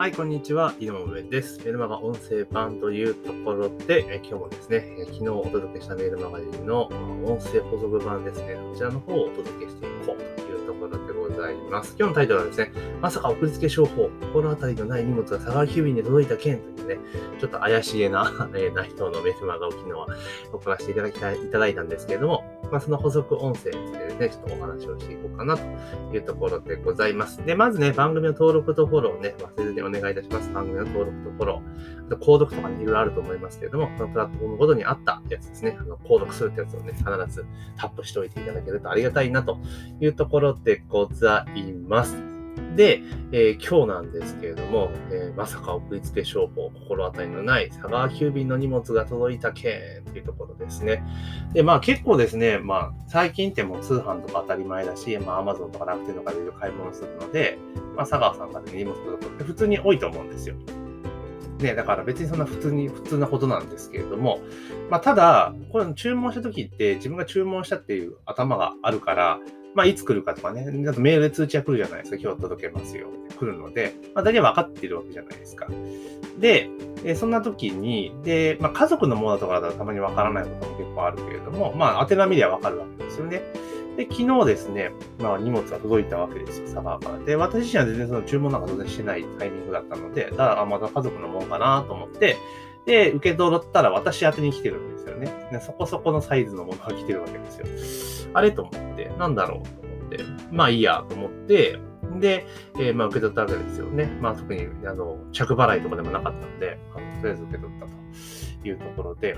はい、こんにちは。井上です。メルマガ音声版というところで、え今日もですね、え昨日お届けしたメールマガジンの音声補足版ですね、こちらの方をお届けしていこうというところでございます。今日のタイトルはですね、まさか送り付け商法、心当たりのない荷物が佐川急便で届いた件というね、ちょっと怪しげな、え内容のメルマガを昨日は送らせていただきたい、いただいたんですけれども、まあ、その補足音声についてですね、ちょっとお話をしていこうかなというところでございます。で、まずね、番組の登録とフォローをね、忘れずにお願いいたします。番組の登録とフォロー。あと、購読とかね、いろいろあると思いますけれども、このプラットフォームごとにあったやつですね、あの、購読するってやつをね、必ずタップしておいていただけるとありがたいなというところでございます。で、えー、今日なんですけれども、えー、まさか送りつけ商法、心当たりのない佐川急便の荷物が届いた件っていうところですね。で、まあ結構ですね、まあ最近ってもう通販とか当たり前だし、まあ Amazon とか楽天とかでいろいろ買い物するので、まあ佐川さんから、ね、荷物届くって普通に多いと思うんですよ。ね、だから別にそんな普通に、普通なことなんですけれども、まあただ、これ注文した時って自分が注文したっていう頭があるから、まあ、いつ来るかとかね、だとメールで通知が来るじゃないですか。今日届けますよ。来るので、まあ、大体分かってるわけじゃないですか。で、えそんな時に、で、まあ、家族のものとかだとたまに分からないことも結構あるけれども、まあ、宛名見りゃ分かるわけですよね。で、昨日ですね、まあ、荷物が届いたわけですよ、サバから。で、私自身は全然その注文なんか当然してないタイミングだったので、ただから、また家族のものかなと思って、で、受け取ったら私宛に来てるんですよね。でそこそこのサイズのものが来てるわけですよ。あれと思って、なんだろうと思って、まあいいやと思って、で、えー、まあ受け取ったわけですよね。まあ特に、あの、着払いとかでもなかったので、あのとりあえず受け取ったというところで、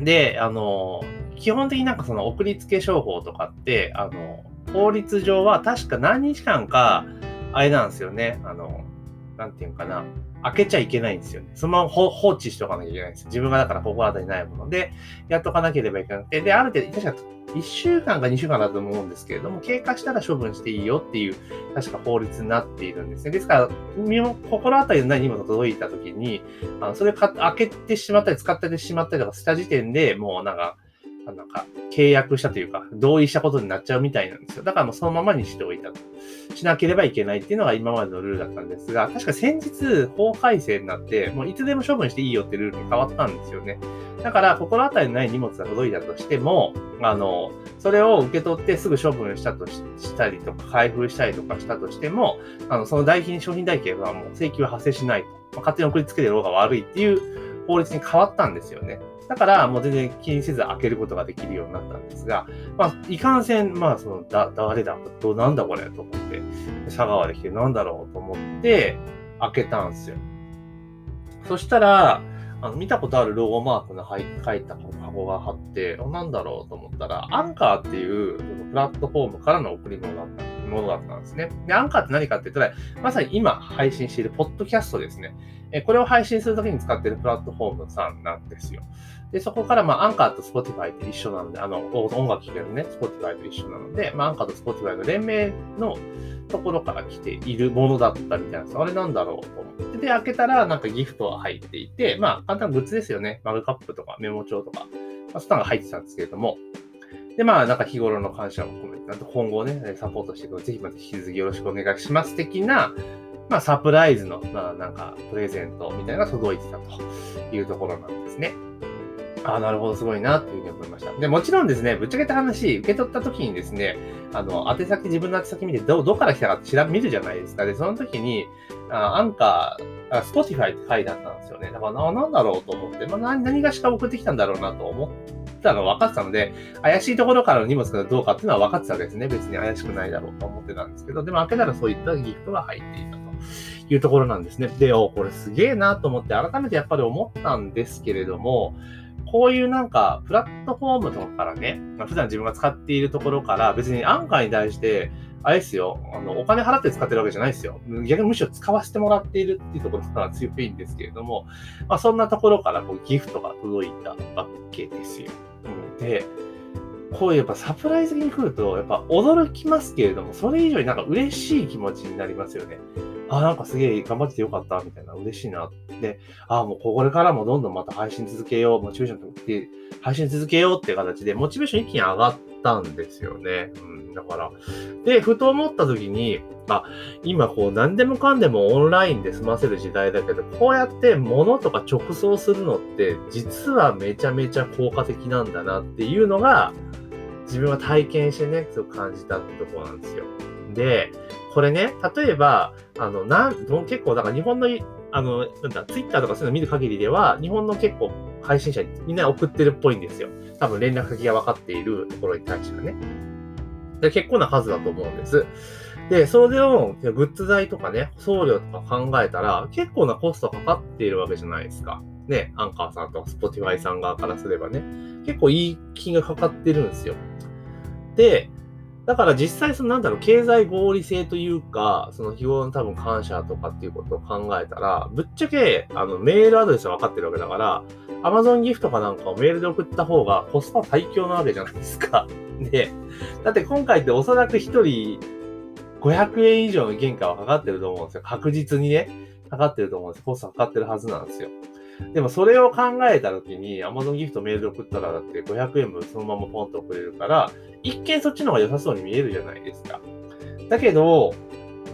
で、あの、基本的になんかその送り付け商法とかって、あの、法律上は確か何日間か、あれなんですよね。あの、なんていうかな。開けちゃいけないんですよね。そのまま放置しておかなきゃいけないんですよ。自分がだから心当たりないもので、やっとかなければいけなくて、で、ある程度、確か1週間か2週間だと思うんですけれども、経過したら処分していいよっていう、確か法律になっているんですね。ですから、心当たりのない荷物が届いたときに、あのそれを開けてしまったり使ってしまったりとかした時点でもうなんか、なんか、契約したというか、同意したことになっちゃうみたいなんですよ。だからもうそのままにしておいたと。しなければいけないっていうのが今までのルールだったんですが、確か先日法改正になって、もういつでも処分していいよってルールに変わったんですよね。だから、心当たりのない荷物が届いたとしても、あの、それを受け取ってすぐ処分したとしたりとか、開封したりとかしたとしても、あの、その代金、商品代金はもう請求は発生しないとま。勝手に送りつけてる方が悪いっていう法律に変わったんですよね。だから、もう全然気にせず開けることができるようになったんですが、まあ、いかんせん、まあ、その、だ、誰だ、どう、なんだこれと思って、佐川で来て、なんだろうと思って、開けたんですよ。そしたら、あの、見たことあるロゴマークの入書いた箱が貼って、なんだろうと思ったら、アンカーっていうプラットフォームからの送り物だったものだったんですね。で、アンカーって何かって言ったら、まさに今配信しているポッドキャストですね。えこれを配信するときに使っているプラットフォームさんなんですよ。で、そこから、まあ、アンカーと Spotify って一緒なので、あの、音楽聴けるね、Spotify と一緒なので、まあ、アンカーと Spotify の連名のところから来ているものだったみたいなんです。あれなんだろうと思って。で、開けたら、なんかギフトが入っていて、まあ、簡単なグッズですよね。マグカップとかメモ帳とか、まあ、スタンが入ってたんですけれども、で、まあ、なんか日頃の感謝を込めて、なんと今後ね、サポートしていくので、ぜひまた引き続きよろしくお願いします。的な、まあ、サプライズの、まあ、なんか、プレゼントみたいなのが届いてたというところなんですね。ああ、なるほど、すごいな、というふうに思いました。で、もちろんですね、ぶっちゃけた話、受け取った時にですね、あの、宛先、自分の宛先見て、ど、どこから来たかって調べ、見るじゃないですか。で、その時に、あアンカー、スポティファイって書いてあったんですよね。だからな、なんだろうと思って、まあ、何、何がしか送ってきたんだろうなと思ったの分かってたので、怪しいところからの荷物がどうかっていうのは分かってたわけですね。別に怪しくないだろうと思ってたんですけど、でも開けたらそういったギフトが入っていたと。いうところなんですね。で、お、これすげえなと思って、改めてやっぱり思ったんですけれども、こういうなんか、プラットフォームとかからね、まあ、普段自分が使っているところから、別にアンカーに対して、あれですよ、あの、お金払って使ってるわけじゃないですよ。逆にむしろ使わせてもらっているっていうところが強いんですけれども、まあ、そんなところからこうギフトが届いたわけですよ。で、こういうやっぱサプライズに来ると、やっぱ驚きますけれども、それ以上になんか嬉しい気持ちになりますよね。あ、なんかすげえ頑張っててよかった、みたいな、嬉しいな。で、あ、もうこれからもどんどんまた配信続けよう、モチベーションって配信続けようっていう形で、モチベーション一気に上がったんですよね。うん、だから。で、ふと思った時に、あ、今こう何でもかんでもオンラインで済ませる時代だけど、こうやって物とか直送するのって実はめちゃめちゃ効果的なんだなっていうのが自分は体験してね、すごく感じたってとこなんですよ。で、これね、例えば、あの、なん、結構、だから日本の、あの、なんだ、ツイッターとかそういうの見る限りでは、日本の結構配信者にみんな送ってるっぽいんですよ。多分連絡先が分かっているところに対してはね。で結構な数だと思うんです。で、それをグッズ代とかね、送料とか考えたら、結構なコストかかっているわけじゃないですか。ね、アンカーさんとかスポティファイさん側からすればね、結構いい金がかかってるんですよ。で、だから実際そのなんだろう、経済合理性というか、その日頃の多分感謝とかっていうことを考えたら、ぶっちゃけ、あの、メールアドレスが分かってるわけだから、Amazon ギフトかなんかをメールで送った方がコスパ最強なわけじゃないですか。で、だって今回っておそらく1人500円以上の原価はかかってると思うんですよ。確実にね、かかってると思うんです。コストかかってるはずなんですよ。でもそれを考えたときに Amazon ギフトメールで送ったらだって500円分そのままポンと送れるから、一見そっちの方が良さそうに見えるじゃないですか。だけど、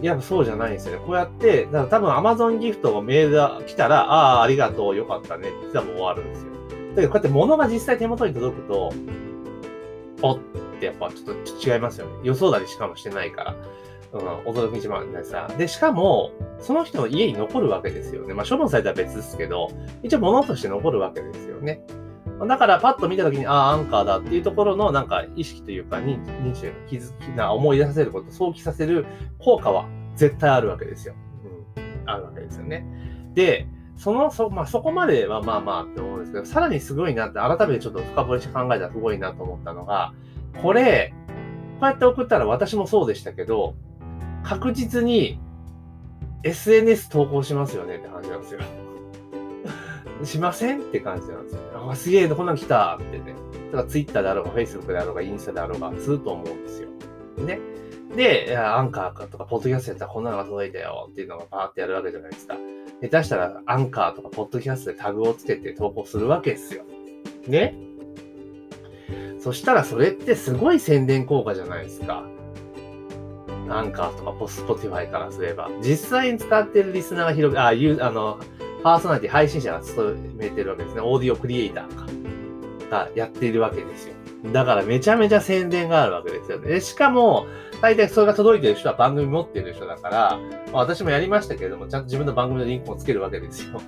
やっぱそうじゃないんですよね。こうやって、だから多分 Amazon ギフトがメールが来たら、ああ、ありがとう、よかったねって多分終わるんですよ。だけどこうやって物が実際手元に届くと、おってやっぱちょっと違いますよね。予想だりしかもしてないから。うん、驚き一番でさ。で、しかも、その人の家に残るわけですよね。まあ、処分されたら別ですけど、一応物として残るわけですよね。だからパッと見たときに、ああ、アンカーだっていうところのなんか意識というか認、認知の気づきな思い出させること、想起させる効果は絶対あるわけですよ。うん。あるわけですよね。で、その、そ、まあ、そこまではまあまあって思うんですけど、さらにすごいなって、改めてちょっと深掘りして考えたらすごいなと思ったのが、これ、こうやって送ったら私もそうでしたけど、確実に SNS 投稿しますよねって感じなんですよ。しませんって感じなんですよ。あ、すげえ、こんなん来たってね。だから Twitter であろうが Facebook であろうがインスタであろうが、ずっと思うんですよ。ね。で、アンカーかとか、ポッドキャストやったらこんなのが届いたよっていうのがバーってやるわけじゃないですか。下手したら、アンカーとか、ポッドキャストでタグをつけて投稿するわけですよ。ね？そしたら、それってすごい宣伝効果じゃないですか。アンカーとか、ポスポティファイからすれば。実際に使ってるリスナーが広く、あ、いう、あの、パーソナリティ、配信者が務めてるわけですね。オーディオクリエイターがやっているわけですよ。だからめちゃめちゃ宣伝があるわけですよね。しかも、大体それが届いてる人は番組持ってる人だから、まあ、私もやりましたけれども、ちゃんと自分の番組のリンクをつけるわけですよ。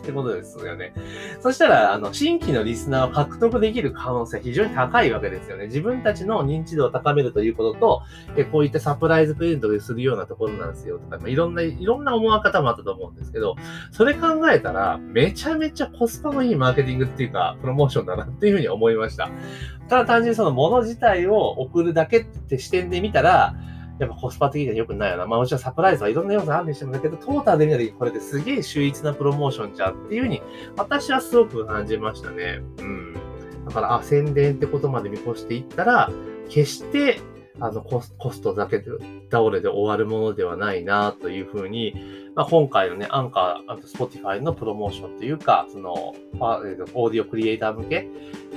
ってことですよね。そしたら、あの、新規のリスナーを獲得できる可能性非常に高いわけですよね。自分たちの認知度を高めるということと、えこういったサプライズプレゼントするようなところなんですよとか、まあ、いろんな、いろんな思わ方もあったと思うんですけど、それ考えたら、めちゃめちゃコスパのいいマーケティングっていうか、プロモーションだなっていうふうに思いました。ただ単純にそのもの自体を送るだけって視点で見たら、やっぱコスパ的には良くないよな。まあもちろんサプライズはいろんな要素あるにしてもだけど、トータルで見たとこれってすげえ秀逸なプロモーションじゃんっていうふうに、私はすごく感じましたね。うん。だから、あ、宣伝ってことまで見越していったら、決して、あのコス、コストだけで倒れで終わるものではないなというふうに、まあ、今回のね、アンカー、あとスポティファイのプロモーションというか、その、オーディオクリエイター向け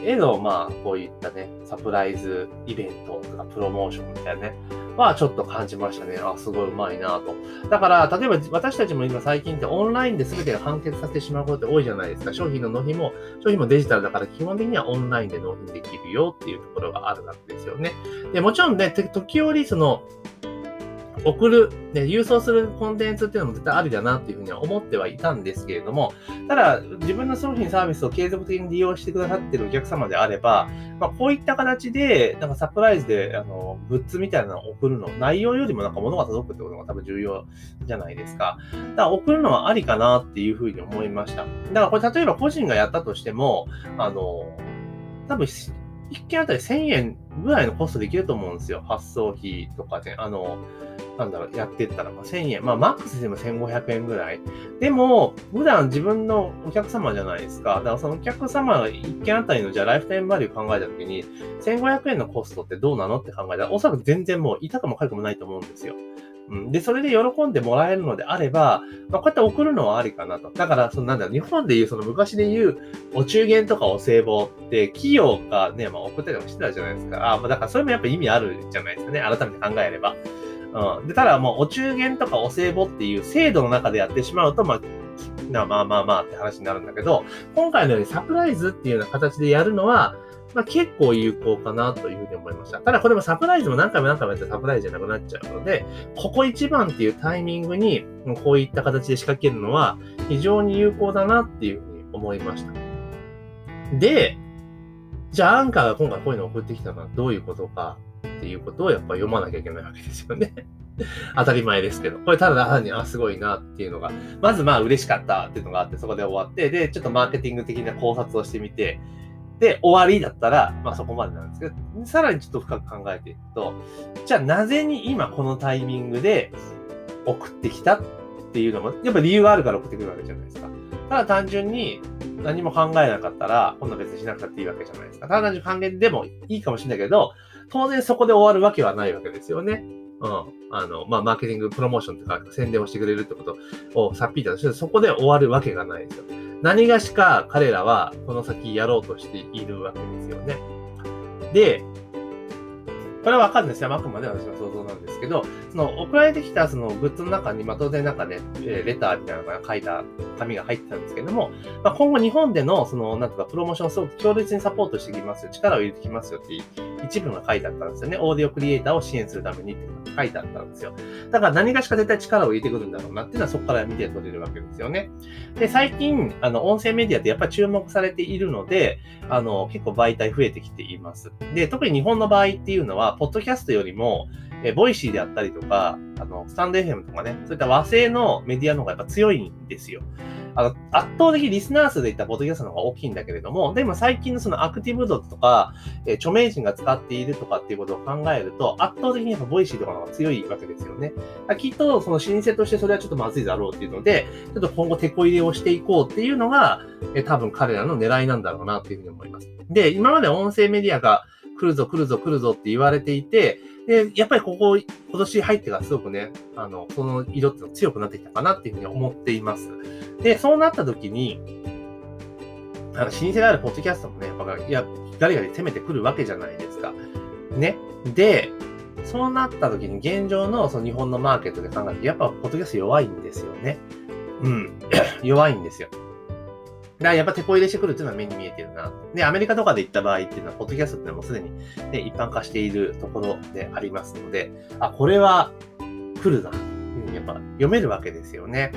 への、まあ、こういったね、サプライズイベントとかプロモーションみたいなね、はちょっと感じましたね。あ、すごいうまいなと。だから、例えば私たちも今最近ってオンラインで全てが完結させてしまうことって多いじゃないですか。商品の納品も、商品もデジタルだから基本的にはオンラインで納品できるよっていうところがあるわけですよね。で、もちろんね、時折その、送る、ね、郵送するコンテンツっていうのも絶対ありだなっていうふうには思ってはいたんですけれども、ただ、自分の商品サービスを継続的に利用してくださってるお客様であれば、まあ、こういった形で、なんかサプライズで、あの、グッズみたいなのを送るの、内容よりもなんか物が届くってことが多分重要じゃないですか。だから送るのはありかなっていうふうに思いました。だからこれ例えば個人がやったとしても、あの、多分1件あたり1000円ぐらいのコストできると思うんですよ。発送費とかで、あの、なんだろう、やってったら、まあ、1000円。まあ、マックスでも1500円ぐらい。でも、普段自分のお客様じゃないですか。だからそのお客様が1件あたりの、じゃあライフタイムバリュー考えたときに、1500円のコストってどうなのって考えたら、おそらく全然もう、痛くもかゆくもないと思うんですよ。うん。で、それで喜んでもらえるのであれば、まあ、こうやって送るのはありかなと。だから、そのなんだろう、日本でいう、その昔で言う、お中元とかお歳暮って、企業がね、まあ送ったりもしてたじゃないですか。あまあだからそれもやっぱ意味あるじゃないですかね。改めて考えれば。うん。で、ただもうお中元とかお歳暮っていう制度の中でやってしまうと、まあ、なまあまあまあって話になるんだけど、今回のようにサプライズっていうような形でやるのは、まあ結構有効かなというふうに思いました。ただこれもサプライズも何回も何回もやってサプライズじゃなくなっちゃうので、ここ一番っていうタイミングに、こういった形で仕掛けるのは非常に有効だなっていうふうに思いました。で、じゃあアンカーが今回こういうのを送ってきたのはどういうことかっていうことをやっぱ読まなきゃいけないわけですよね。当たり前ですけど。これただ単に、あ、すごいなっていうのが、まずまあ嬉しかったっていうのがあって、そこで終わって、で、ちょっとマーケティング的な考察をしてみて、で、終わりだったら、まあそこまでなんですけど、さらにちょっと深く考えていくと、じゃあなぜに今このタイミングで送ってきたっていうのも、やっぱ理由があるから送ってくるわけじゃないですか。ただ単純に何も考えなかったら、今度別にしなくたっていいわけじゃないですか。ただ単純に還元でもいいかもしれないけど、当然そこで終わるわけはないわけですよね。うん。あの、まあ、マーケティング、プロモーションとか宣伝をしてくれるってことをさっぴいたとして、そこで終わるわけがないですよ。何がしか彼らはこの先やろうとしているわけですよね。で、これはわかるんですよ。あくまで私の想像なんですけど、その送られてきたそのグッズの中に、まあ当然なんかね、レターみたいなのが書いた紙が入ってたんですけども、まあ今後日本でのその、なんとかプロモーションをすごく強烈にサポートしてきますよ。力を入れてきますよって一文が書いてあったんですよね。オーディオクリエイターを支援するためにって書いてあったんですよ。だから何がしか絶対力を入れてくるんだろうなっていうのはそこから見て取れるわけですよね。で、最近、あの、音声メディアってやっぱり注目されているので、あの、結構媒体増えてきています。で、特に日本の場合っていうのは、ポッドキャストよりも、えボイシーであったりとか、あの、スタンド FM とかね、そういった和製のメディアの方がやっぱ強いんですよ。あの、圧倒的リスナー数でいったポッドキャストの方が大きいんだけれども、でも最近のそのアクティブ度とか、えー、著名人が使っているとかっていうことを考えると、圧倒的にやっぱボイシーとかの方が強いわけですよね。きっとその老舗としてそれはちょっとまずいだろうっていうので、ちょっと今後てこ入れをしていこうっていうのが、えー、多分彼らの狙いなんだろうなっていうふうに思います。で、今まで音声メディアが来るぞ来るぞ来るぞって言われていて、で、やっぱりここ、今年入ってからすごくね、あの、その色っていうのが強くなってきたかなっていうふうに思っています。で、そうなった時に、あの、老舗であるポッドキャストもね、やっぱ、いや、ガリガリ攻めてくるわけじゃないですか。ね。で、そうなった時に現状のその日本のマーケットで考えて、やっぱポッドキャスト弱いんですよね。うん。弱いんですよ。やっぱ手こ入れしてくるっていうのは目に見えてるな。で、アメリカとかで行った場合っていうのは、ポッドキャストっていうのはもうすでに、ね、一般化しているところでありますので、あ、これは来るな。やっぱ読めるわけですよね。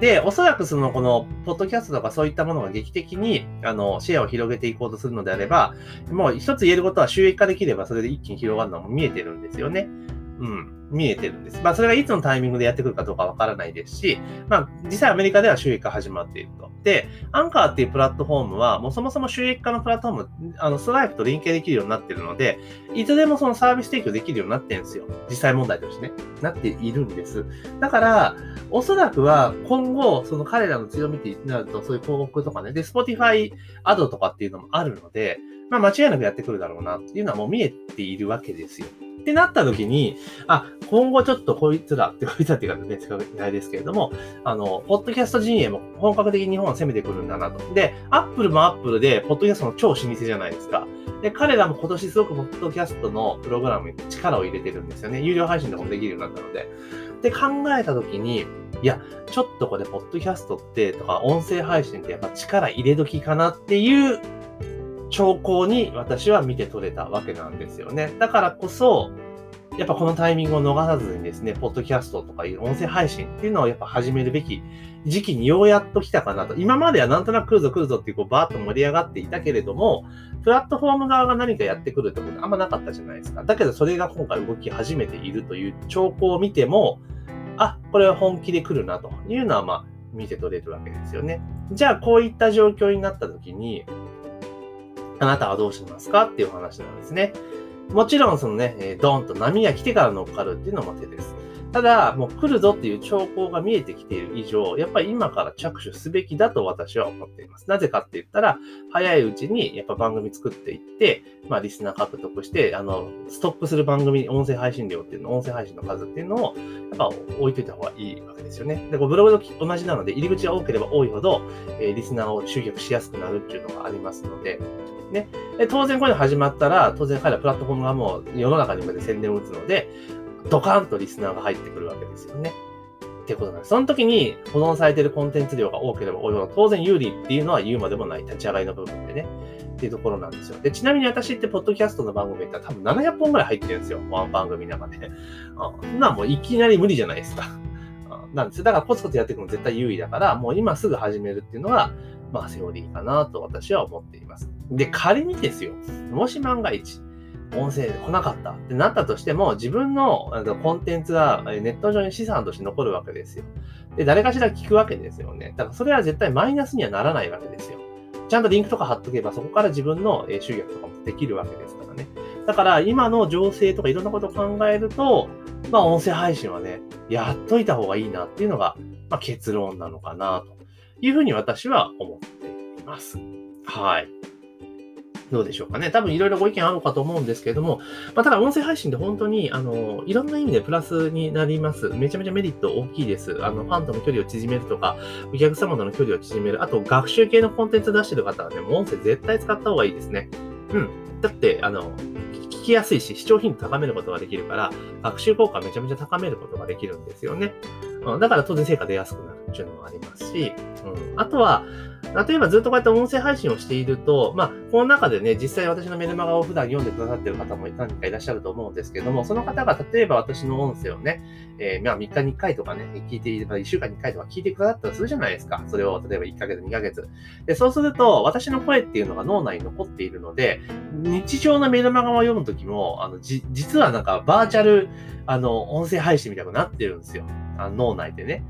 で、おそらくその、この、ポッドキャストとかそういったものが劇的に、あの、シェアを広げていこうとするのであれば、もう一つ言えることは収益化できればそれで一気に広がるのも見えてるんですよね。うん、見えてるんです。まあ、それがいつのタイミングでやってくるかどうかわからないですし、まあ、実際アメリカでは収益化始まっていると。で、アンカーっていうプラットフォームは、もうそもそも収益化のプラットフォーム、あの、ストライプと連携できるようになってるので、いつでもそのサービス提供できるようになってるんですよ。実際問題としてね。なっているんです。だから、おそらくは今後、その彼らの強みってなると、そういう広告とかね、で、Spotify アドとかっていうのもあるので、まあ間違いなくやってくるだろうなっていうのはもう見えているわけですよ。ってなった時に、あ、今後ちょっとこいつらって、こいつらっていうかね、使うないですけれども、あの、ポッドキャスト陣営も本格的に日本を攻めてくるんだなと。で、アップルもアップルで、ポッドキャストの超老舗じゃないですか。で、彼らも今年すごくポッドキャストのプログラムに力を入れてるんですよね。有料配信でもできるようになったので。で、考えた時に、いや、ちょっとこれ、ポッドキャストって、とか、音声配信ってやっぱ力入れ時かなっていう兆候に私は見て取れたわけなんですよね。だからこそ、やっぱこのタイミングを逃さずにですね、ポッドキャストとかいう音声配信っていうのをやっぱ始めるべき時期にようやっと来たかなと。今まではなんとなく来るぞ来るぞっていうこうバーッと盛り上がっていたけれども、プラットフォーム側が何かやってくるってことあんまなかったじゃないですか。だけどそれが今回動き始めているという兆候を見ても、あ、これは本気で来るなというのはまあ見て取れるわけですよね。じゃあこういった状況になった時に、あなたはどうしますか？っていう話なんですね。もちろんそのね、ドーンと波が来てから乗っかるっていうのも手です。ただ、もう来るぞっていう兆候が見えてきている以上、やっぱり今から着手すべきだと私は思っています。なぜかって言ったら、早いうちにやっぱ番組作っていって、まあリスナー獲得して、あの、ストップする番組に、音声配信量っていうの、音声配信の数っていうのを、やっぱ置いといた方がいいわけですよね。で、こうブログと同じなので、入り口が多ければ多いほど、えー、リスナーを集客しやすくなるっていうのがありますので、ね。で当然これ始まったら、当然彼らプラットフォームがもう世の中に向けて宣伝を打つので、ドカンとリスナーが入ってくるわけですよね。ってことなんです。その時に保存されているコンテンツ量が多ければ多いほど当然有利っていうのは言うまでもない立ち上がりの部分でね。っていうところなんですよ。で、ちなみに私ってポッドキャストの番組って多分700本ぐらい入ってるんですよ。ワン番組の中で。あそんなもういきなり無理じゃないですか。なんですだからコツコツやっていくの絶対優位だから、もう今すぐ始めるっていうのが、まあセオリーかなと私は思っています。で、仮にですよ、もし万が一、音声で来なかったってなったとしても、自分のコンテンツがネット上に資産として残るわけですよ。で、誰かしら聞くわけですよね。だからそれは絶対マイナスにはならないわけですよ。ちゃんとリンクとか貼っとけば、そこから自分の集客とかもできるわけですからね。だから今の情勢とかいろんなことを考えると、まあ音声配信はね、やっといた方がいいなっていうのが、まあ、結論なのかなというふうに私は思っています。はい。どうでしょうかね。多分いろいろご意見あるかと思うんですけれども、まあ、ただ音声配信で本当に、あの、いろんな意味でプラスになります。めちゃめちゃメリット大きいです。あの、ファンとの距離を縮めるとか、お客様との距離を縮める。あと、学習系のコンテンツ出してる方はね、もう音声絶対使った方がいいですね。うん。だって、あの、聞きやすいし、視聴頻度高めることができるから、学習効果めちゃめちゃ高めることができるんですよね。うん、だから当然成果出やすくなるっていうのもありますし、うん、あとは、例えばずっとこうやって音声配信をしていると、まあ、この中でね、実際私のメルマガを普段読んでくださっている方も何人かいらっしゃると思うんですけども、その方が例えば私の音声をね、えー、まあ3日に1回とかね、聞いていれば1週間に1回とか聞いてくださったらするじゃないですか。それを例えば1ヶ月、2ヶ月。で、そうすると、私の声っていうのが脳内に残っているので、日常のメルマガを読むときも、あの、じ、実はなんかバーチャル、あの、音声配信みたいになってるんですよ。あの脳内でね。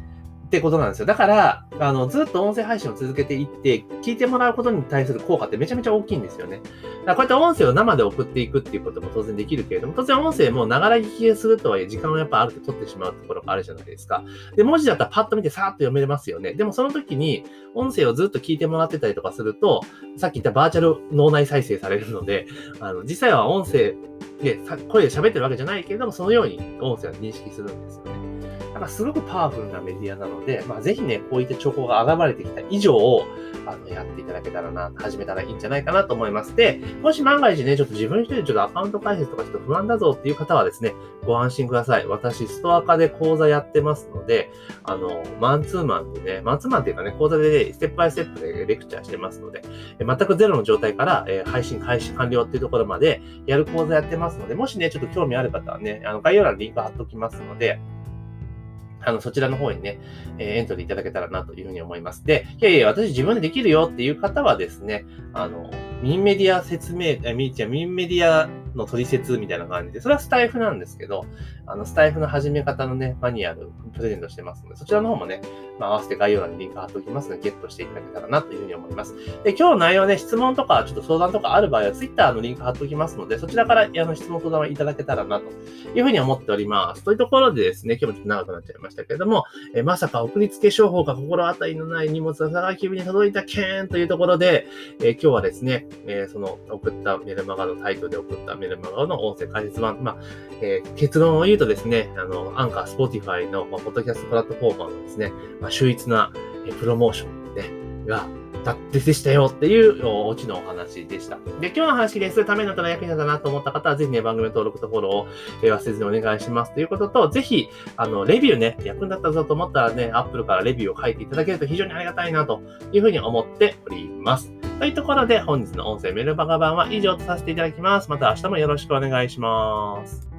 ってことなんですよ。だから、あの、ずっと音声配信を続けていって、聞いてもらうことに対する効果ってめちゃめちゃ大きいんですよね。だからこうやって音声を生で送っていくっていうことも当然できるけれども、当然音声もながら聞きするとはいえ、時間をやっぱある程度取ってしまうところがあるじゃないですか。で、文字だったらパッと見てさーっと読めれますよね。でもその時に、音声をずっと聞いてもらってたりとかすると、さっき言ったバーチャル脳内再生されるので、あの、実際は音声で、声で喋ってるわけじゃないけれども、そのように音声は認識するんですよね。だかすごくパワフルなメディアなので、まあ、ぜひね、こういった兆候が現れてきた以上を、あの、やっていただけたらな、始めたらいいんじゃないかなと思います。で、もし万が一ね、ちょっと自分一人でちょっとアカウント開設とかちょっと不安だぞっていう方はですね、ご安心ください。私、ストア化で講座やってますので、あの、マンツーマンでね、マンツーマンっていうかね、講座で、ね、ステップバイステップでレクチャーしてますので、全くゼロの状態から、え、配信開始完了っていうところまでやる講座やってますので、もしね、ちょっと興味ある方はね、あの、概要欄にリンク貼っておきますので、あの、そちらの方にね、えー、エントリーいただけたらなというふうに思います。で、いやいや、私自分でできるよっていう方はですね、あの、ミンメディア説明、え、みーちゃんミンメディアの取説みたいな感じで、それはスタイフなんですけど、あの、スタイフの始め方のね、マニュアル、プレゼントしてますので、そちらの方もね、まあ、合わせて概要欄にリンク貼っておきますので、ゲットしていただけたらなというふうに思います。で、今日の内容ね、質問とか、ちょっと相談とかある場合は、Twitter のリンク貼っておきますので、そちらから、あの、質問相談をいただけたらな、というふうに思っております。というところでですね、今日もちょっと長くなっちゃいましたけれども、えまさか送りつけ商法が心当たりのない荷物が佐川急に届いたけんというところで、え今日はですね、えその送ったメルマガのタイトルで送ったメルマガの音声解説版、まあ、えー、結論を言うとですね、あの、アンカー、スポーティファイの、まあ、ポッドキャストプラットフォーマーのですね、まあ、秀逸な、えプロモーション、ね、が、だってでしたよっていうオチのお話でした。で、今日の話ですためになったら役に立ったなと思った方は、ぜひね、番組登録とフォローを、え忘れずにお願いしますということと、ぜひ、あの、レビューね、役に立ったぞと思ったらね、Apple からレビューを書いていただけると非常にありがたいなというふうに思っております。というところで、本日の音声メルバガ版は以上とさせていただきます。また明日もよろしくお願いします。